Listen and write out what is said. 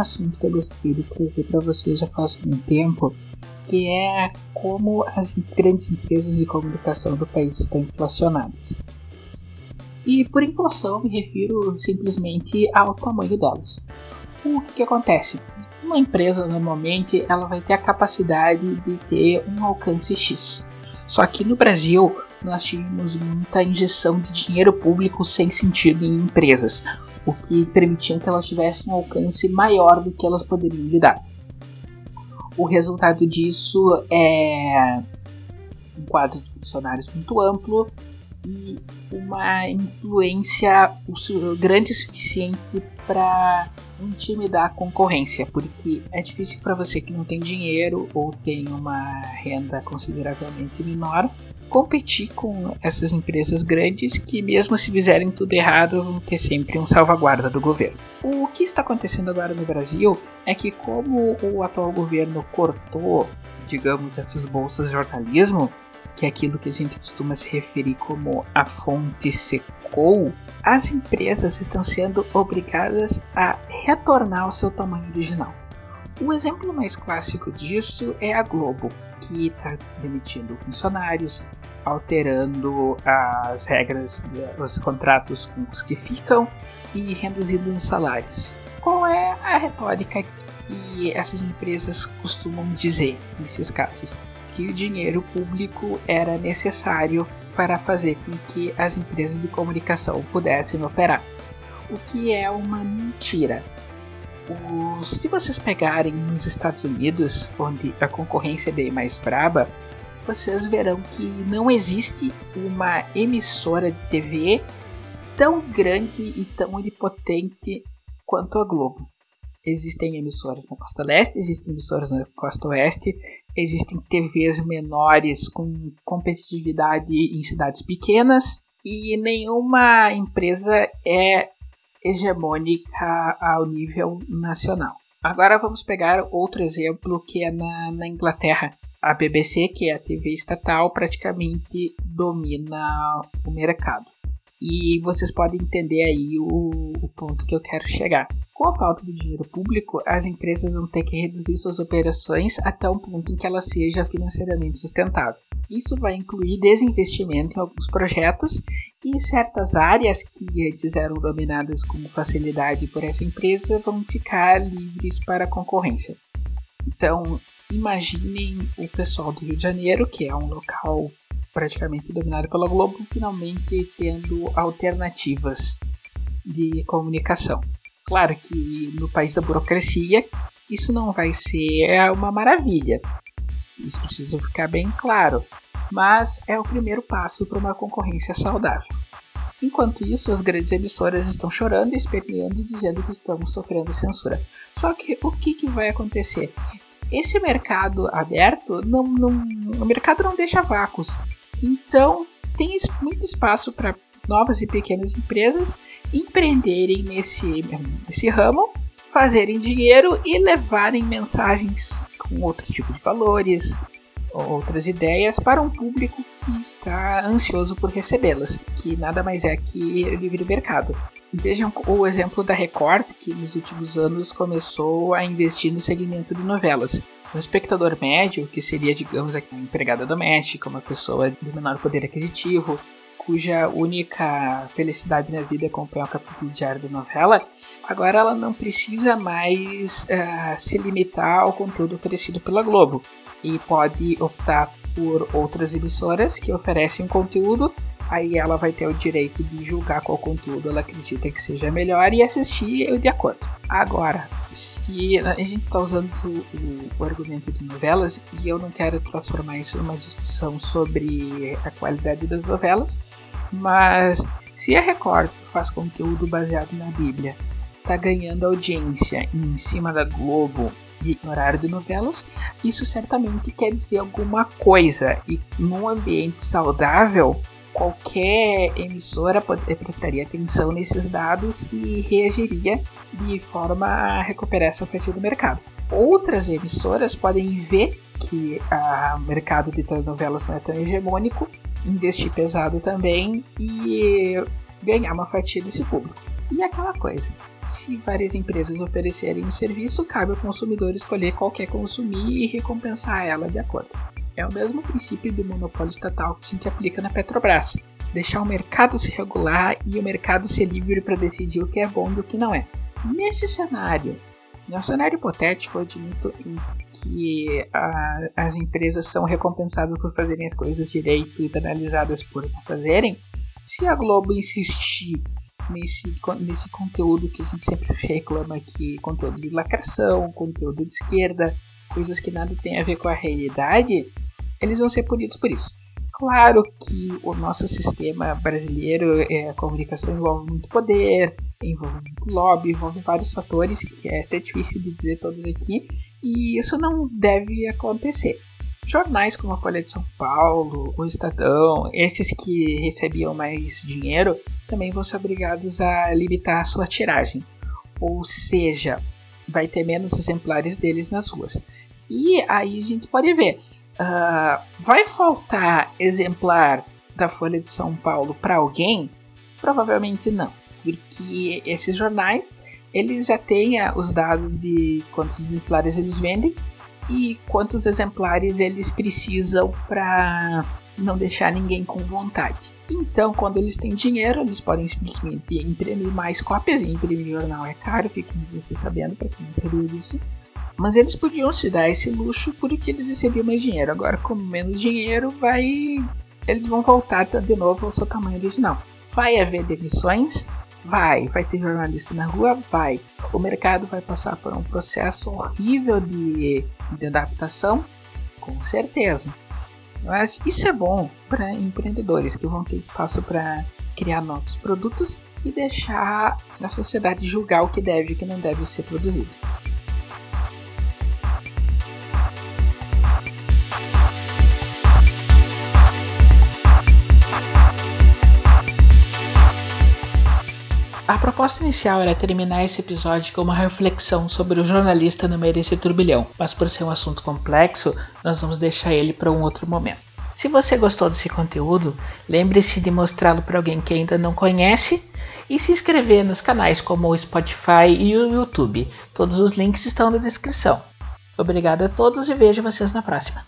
assunto que eu gostaria de trazer para vocês já faz um tempo, que é como as grandes empresas de comunicação do país estão inflacionadas. E por inflação me refiro simplesmente ao tamanho delas. O que, que acontece? Uma empresa normalmente ela vai ter a capacidade de ter um alcance X. Só que no Brasil nós tínhamos muita injeção de dinheiro público sem sentido em empresas, o que permitia que elas tivessem um alcance maior do que elas poderiam lhe dar. O resultado disso é um quadro de funcionários muito amplo e uma influência grande o suficiente para intimidar a concorrência, porque é difícil para você que não tem dinheiro ou tem uma renda consideravelmente menor competir com essas empresas grandes que, mesmo se fizerem tudo errado, vão ter sempre um salvaguarda do governo. O que está acontecendo agora no Brasil é que, como o atual governo cortou, digamos, essas bolsas de jornalismo, que é aquilo que a gente costuma se referir como a fonte secou, as empresas estão sendo obrigadas a retornar ao seu tamanho original. O exemplo mais clássico disso é a Globo, que está demitindo funcionários, alterando as regras, os contratos com os que ficam e reduzindo os salários. Qual é a retórica que essas empresas costumam dizer nesses casos? Que o dinheiro público era necessário para fazer com que as empresas de comunicação pudessem operar. O que é uma mentira. Os, se vocês pegarem nos Estados Unidos, onde a concorrência é bem mais braba, vocês verão que não existe uma emissora de TV tão grande e tão onipotente quanto a Globo. Existem emissoras na costa leste, existem emissoras na costa oeste, existem TVs menores com competitividade em cidades pequenas e nenhuma empresa é hegemônica ao nível nacional. Agora vamos pegar outro exemplo que é na, na, Inglaterra. A BBC, que é a TV estatal, praticamente domina o mercado. E vocês podem entender aí o, o ponto que eu quero chegar. Com a falta de dinheiro público, as empresas vão ter que reduzir suas operações até um ponto em que ela seja financeiramente sustentável. Isso vai incluir desinvestimento em alguns projetos e certas áreas que antes eram dominadas com facilidade por essa empresa vão ficar livres para a concorrência. Então, imaginem o pessoal do Rio de Janeiro, que é um local praticamente dominado pela Globo, finalmente tendo alternativas de comunicação. Claro que no país da burocracia isso não vai ser uma maravilha, isso precisa ficar bem claro mas é o primeiro passo para uma concorrência saudável. Enquanto isso, as grandes emissoras estão chorando, esperneando e dizendo que estamos sofrendo censura. Só que o que, que vai acontecer? Esse mercado aberto, não, não, o mercado não deixa vácuos. Então, tem muito espaço para novas e pequenas empresas empreenderem nesse, nesse ramo, fazerem dinheiro e levarem mensagens com outros tipos de valores, outras ideias para um público que está ansioso por recebê-las, que nada mais é que livre mercado. Vejam o exemplo da Record, que nos últimos anos começou a investir no segmento de novelas. O espectador médio, que seria, digamos, uma empregada doméstica, uma pessoa de menor poder aquisitivo, cuja única felicidade na vida é acompanhar o capítulo diário da novela, agora ela não precisa mais uh, se limitar ao conteúdo oferecido pela Globo e pode optar por outras emissoras que oferecem conteúdo. Aí ela vai ter o direito de julgar qual conteúdo ela acredita que seja melhor e assistir de acordo. Agora, se a gente está usando o, o, argumento de novelas e eu não quero transformar isso numa discussão sobre a qualidade das novelas, mas se a Record faz conteúdo baseado na Bíblia, está ganhando audiência em cima da Globo e horário de novelas, isso certamente quer dizer alguma coisa. E num ambiente saudável, qualquer emissora prestaria atenção nesses dados e reagiria de forma a recuperar essa fatia do mercado. Outras emissoras podem ver que o mercado de telenovelas não é tão hegemônico, investir pesado também e ganhar uma fatia desse público. E aquela coisa, Se várias empresas oferecerem um serviço, cabe ao consumidor escolher qual quer consumir e recompensar ela de acordo. É o mesmo princípio do monopólio estatal que a gente aplica na Petrobras. Deixar o mercado se regular e o mercado ser livre para decidir o que é bom e o que não é. Nesse cenário, no cenário hipotético, eu admito que a, as empresas são recompensadas por fazerem as coisas direito e penalizadas por não fazerem. Se a Globo insistir nesse, nesse conteúdo que a gente sempre reclama aqui, conteúdo de lacração, conteúdo de esquerda, coisas que nada tem a ver com a realidade, eles vão ser punidos por isso. Claro que o nosso sistema brasileiro, é, a comunicação envolve muito poder, envolve muito lobby, envolve vários fatores que é até difícil de dizer todos aqui, e isso não deve acontecer. Jornais como a Folha de São Paulo, o Estadão, esses que recebiam mais dinheiro, também vão ser obrigados a limitar a sua tiragem. Ou seja, vai ter menos exemplares deles nas ruas. E aí a gente pode ver, uh, vai faltar exemplar da Folha de São Paulo para alguém? Provavelmente não, porque esses jornais eles já têm os dados de quantos exemplares eles vendem e quantos exemplares eles precisam para não deixar ninguém com vontade. Então, quando eles têm dinheiro, eles podem simplesmente imprimir mais cópias. E imprimir jornal é caro, fiquem você sabendo para quem sabia disso. Mas eles podiam se dar esse luxo porque eles recebiam mais dinheiro. Agora, com menos dinheiro, vai eles vão voltar de novo ao seu tamanho original. Vai haver demissões, Vai. Vai ter jornalista na rua? Vai. O mercado vai passar por um processo horrível de, de adaptação? Com certeza. Mas isso é bom para empreendedores que vão ter espaço para criar novos produtos e deixar a sociedade julgar o que deve e o que não deve ser produzido. A proposta inicial era terminar esse episódio com uma reflexão sobre o jornalista no meio desse turbilhão, mas por ser um assunto complexo, nós vamos deixar ele para um outro momento. Se você gostou desse conteúdo, lembre-se de mostrá-lo para alguém que ainda não conhece e se inscrever nos canais como o Spotify e o YouTube. Todos os links estão na descrição. Obrigado a todos e vejo vocês na próxima.